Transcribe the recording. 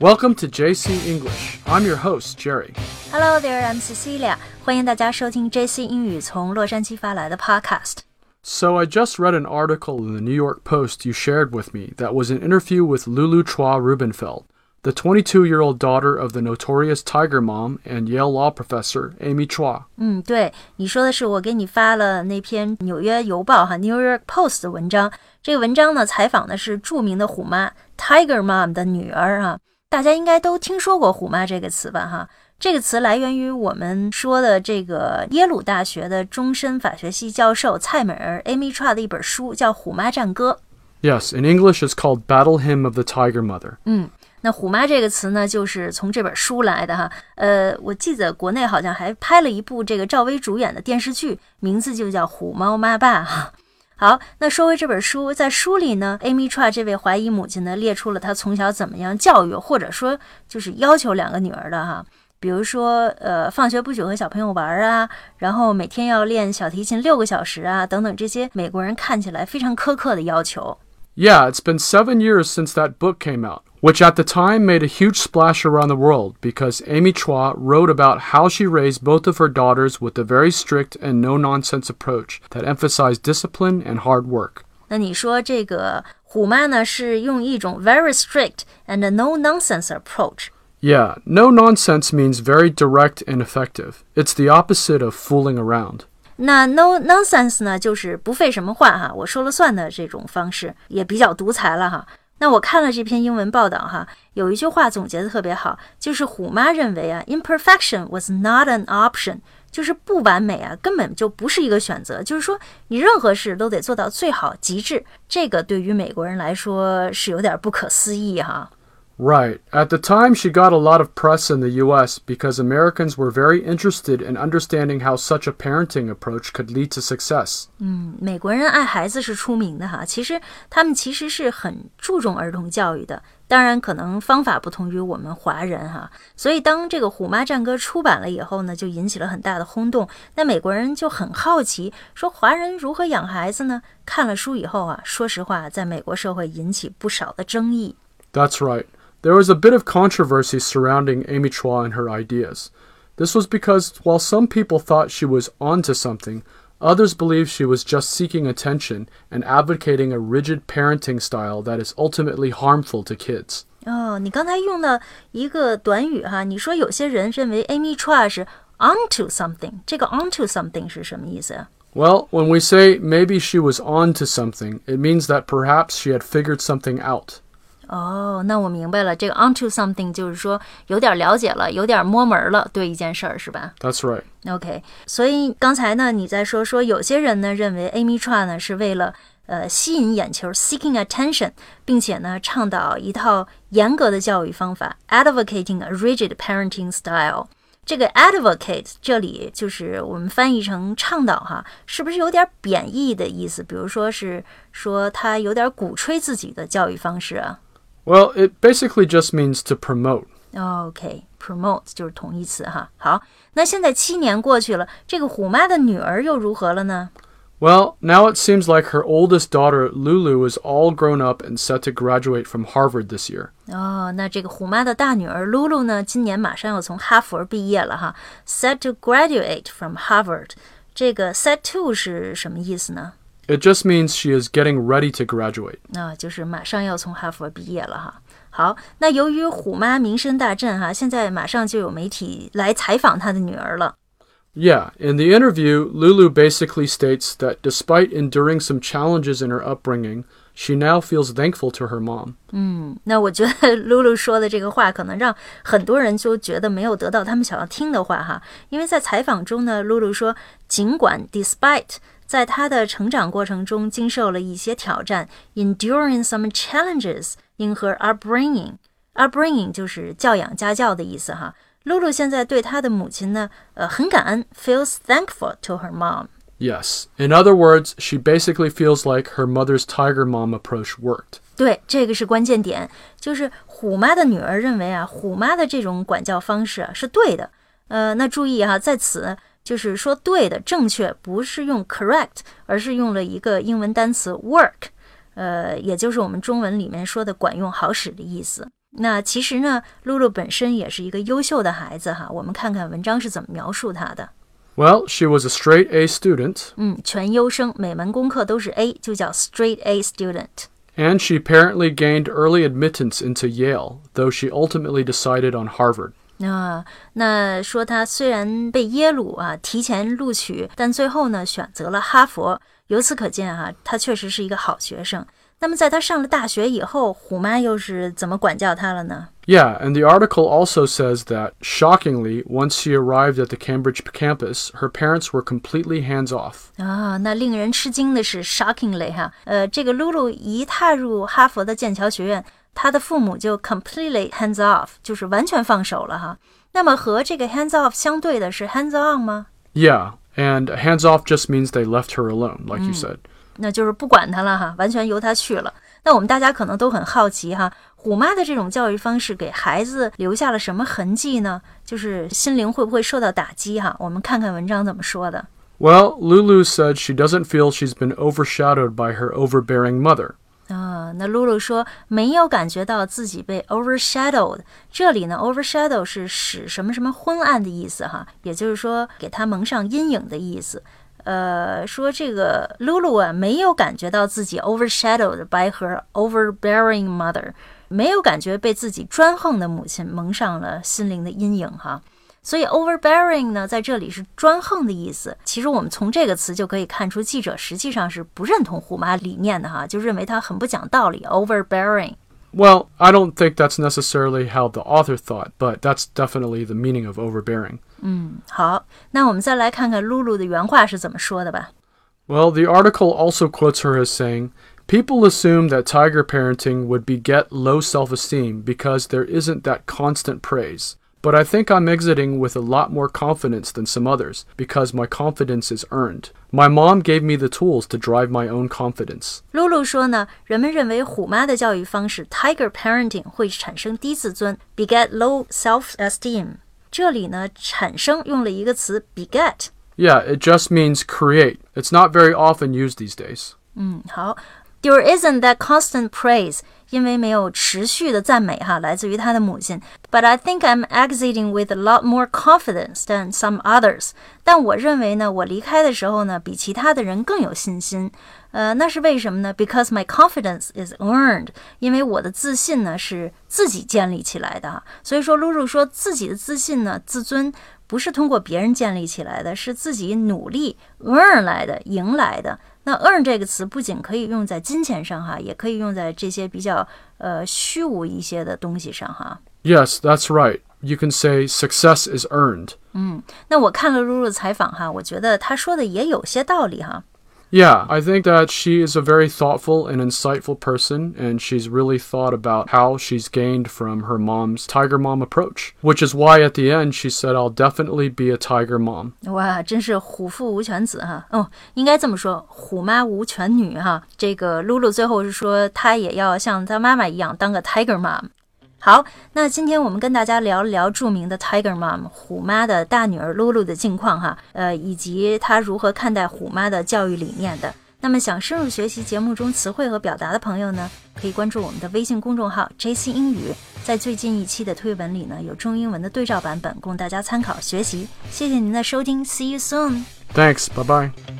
Welcome to JC English. I'm your host, Jerry. Hello there, I'm Cecilia. 欢迎大家收听 JC 英语从洛杉矶发来的 Podcast。 So, I just read an article in the New York Post you shared with me that was an interview with Lulu Chua Rubenfeld, the 22 year old daughter of the notorious Tiger Mom and Yale law professor Amy Chua. 嗯，对，你说的是我给你发了那篇《纽约邮报》哈 New York Post 的文章。这个文章呢，采访的是着名的虎妈 Tiger Mom 的女儿啊。 大家应该都听说过“虎妈”这个词吧？哈，这个词来源于我们说的这个耶鲁大学的终身法学系教授蔡美儿 Amy Chua 的一本书，叫《虎妈战歌》。Yes, in English it's called Battle Hymn of the Tiger Mother. 嗯，那“虎妈”这个词呢，就是从这本书来的哈。呃，我记得国内好像还拍了一部这个赵薇主演的电视剧，名字就叫《虎猫妈爸》哈。好，那说回这本书，在书里呢，Amytra 这位怀疑母亲呢，列出了她从小怎么样教育，或者说就是要求两个女儿的哈。比如说，呃，放学不许和小朋友玩啊，然后每天要练小提琴六个小时啊，等等这些美国人看起来非常苛刻的要求。Yeah, it's been seven years since that book came out, which at the time made a huge splash around the world because Amy Chua wrote about how she raised both of her daughters with a very strict and no nonsense approach that emphasized discipline and hard work. 那你说这个虎妈呢，是用一种 very strict and no nonsense approach。 Yeah, no nonsense means very direct and effective. It's the opposite of fooling around. 那 no nonsense 呢，就是不废什么话哈，我说了算的这种方式，也比较独裁了哈。 那我看了这篇英文报道哈，有一句话总结的特别好，就是虎妈认为啊，imperfection was not an option，就是不完美啊，根本就不是一个选择。就是说，你任何事都得做到最好极致，这个对于美国人来说是有点不可思议哈。Right. At the time, she got a lot of press in the US because Americans were very interested in understanding how such a parenting approach could lead to success. 美国人爱孩子是出名的哈，其实他们其实是很注重儿童教育的，当然可能方法不同于我们华人哈。所以当这个《虎妈战歌》出版了以后呢，就引起了很大的轰动。那美国人就很好奇，说华人如何养孩子呢？看了书以后啊，说实话，在美国社会引起不少的争议。 That's right. There was a bit of controversy surrounding Amy Chua and her ideas. This was because while some people thought she was onto something, others believed she was just seeking attention and advocating a rigid parenting style that is ultimately harmful to kids. 哦，你刚才用的一个短语哈，你说有些人认为 Amy Chua 是 onto something，这个 onto something 是什么意思啊？ Well, when we say maybe she was onto something, it means that perhaps she had figured something out. 哦，那我明白了，这个 onto something 就是说有点了解了，有点摸门了，对一件事儿是吧 That's right.？OK，所以刚才呢，你在说说有些人呢认为 Amy Chua 呢是为了呃吸引眼球，seeking attention，并且呢倡导一套严格的教育方法，advocating a rigid parenting style。这个 advocate 这里就是我们翻译成倡导哈，是不是有点贬义的意思？比如说是说他有点鼓吹自己的教育方式啊？Well, it basically just means to promote. OK，promote、就是同义词哈。好，那现在七年过去了，这个虎妈的女儿又如何了呢？ Well, now it seems like her oldest daughter, Lulu, is all grown up and set to graduate from Harvard this year. 哦，那这个虎妈的大女儿露露呢，今年马上要从哈佛毕业了哈，set to graduate from Harvard。这个 set to 是什么意思呢？ It just means she is getting ready to graduate. 啊，就是马上要从哈佛毕业了哈。好，那由于虎妈名声大振哈，现在马上就有媒体来采访她的女儿了。 Yeah, in the interview, Lulu basically states that despite enduring some challenges in her upbringing, she now feels thankful to her mom. 那我觉得露露说的这个话，可能让很多人就觉得没有得到他们想要听的话哈。因为在采访中呢，露露说，尽管 despite 在她的成长过程中经受了一些挑战，enduring some challenges in her upbringing，upbringing 就是教养家教的意思哈。露露现在对她的母亲呢，呃，很感恩，feels thankful to her mom。 Yes. In other words, she basically feels like her mother's tiger mom approach worked. 对，这个是关键点，就是虎妈的女儿认为啊，虎妈的这种管教方式啊是对的。呃，那注意哈、在此 就是说对的、正确，不是用 correct，而是用了一个英文单词 work，呃，也就是我们中文里面说的管用、好使的意思。那其实呢，露露本身也是一个优秀的孩子哈。我们看看文章是怎么描述她的。 Well, she was a straight A student, 嗯，全优生，每门功课都是 A，就叫 straight A student。 and she apparently gained early admittance into Yale, though she ultimately decided on Harvard. 啊，那说他虽然被耶鲁啊提前录取，但最后呢选择了哈佛。由此可见啊，他确实是一个好学生。那么在他上了大学以后，虎妈又是怎么管教他了呢？ Yeah, and the article also says that, shockingly, once she arrived at the Cambridge campus, her parents were completely hands off. 啊，那令人吃惊的是，shockingly 哈，呃，这个露露一踏入哈佛的剑桥学院， 她的父母就 completely hands off，就是完全放手了哈。那么和这个 hands off 相对的是 hands on 吗？ Yeah, and hands off just means they left her alone, like you said. 那就是不管他了哈，完全由他去了。那我们大家可能都很好奇哈，虎妈的这种教育方式给孩子留下了什么痕迹呢？就是心灵会不会受到打击哈？我们看看文章怎么说的。 Well, Lulu said she doesn't feel she's been overshadowed by her overbearing mother. 那露露说没有感觉到自己被 overshadowed。这里呢，overshadow 是使什么什么昏暗的意思哈，也就是说给他蒙上阴影的意思。呃，说这个露露啊，没有感觉到自己 overshadowed by her overbearing mother，没有感觉被自己专横的母亲蒙上了心灵的阴影哈。所以 overbearing 呢，在这里是专横的意思。其实我们从这个词就可以看出，记者实际上是不认同虎妈理念的哈，就认为她很不讲道理，overbearing。 Well, I don't think that's necessarily how the author thought, but that's definitely the meaning of overbearing. 好，那我们再来看看露露的原话是怎么说的吧。 Well, the article also quotes her as saying, People assume that tiger parenting would beget low self esteem because there isn't that constant praise. But I think I'm exiting with a lot more confidence than some others because my confidence is earned. My mom gave me the tools to drive my own confidence. 露露说呢，人们认为虎妈的教育方式 tiger parenting 会产生低自尊，beget low self-esteem。这里呢，产生用了一个词 beget。 Yeah, it just means create. It's not very often used these days. 嗯，好 ，There isn't that constant praise，因为没有持续的赞美哈，来自于他的母亲。But I think I'm exiting with a lot more confidence than some others。但我认为呢，我离开的时候呢，比其他的人更有信心。呃，那是为什么呢？Because my confidence is earned，因为我的自信呢是自己建立起来的。所以说，露露说自己的自信呢，自尊不是通过别人建立起来的，是自己努力 earn 来的，赢来的。那 earn 这个词不仅可以用在金钱上哈，也可以用在这些比较呃虚无一些的东西上哈。Yes, that's right. You can say success is earned. 嗯那我看了露露的采访哈，我觉得她说的也有些道理哈。Yeah, I think that she is a very thoughtful and insightful person, and she's really thought about how she's gained from her mom's Tiger Mom approach, which is why at the end she said, I'll definitely be a Tiger Mom. 哇，真是虎父无犬子哈。哦，应该这么说，虎妈无犬女哈。这个露露最后是说，她也要像她妈妈一样当个 Tiger Mom。 好，那今天我们跟大家聊一聊著名的 Tiger Mom 虎妈的大女儿露露的近况哈，呃，以及她如何看待虎妈的教育理念的。那么想深入学习节目中词汇和表达的朋友呢，可以关注我们的微信公众号 JC 英语，在最近一期的推文里呢，有中英文的对照版本供大家参考学习。谢谢您的收听，See you soon。Thanks, bye bye.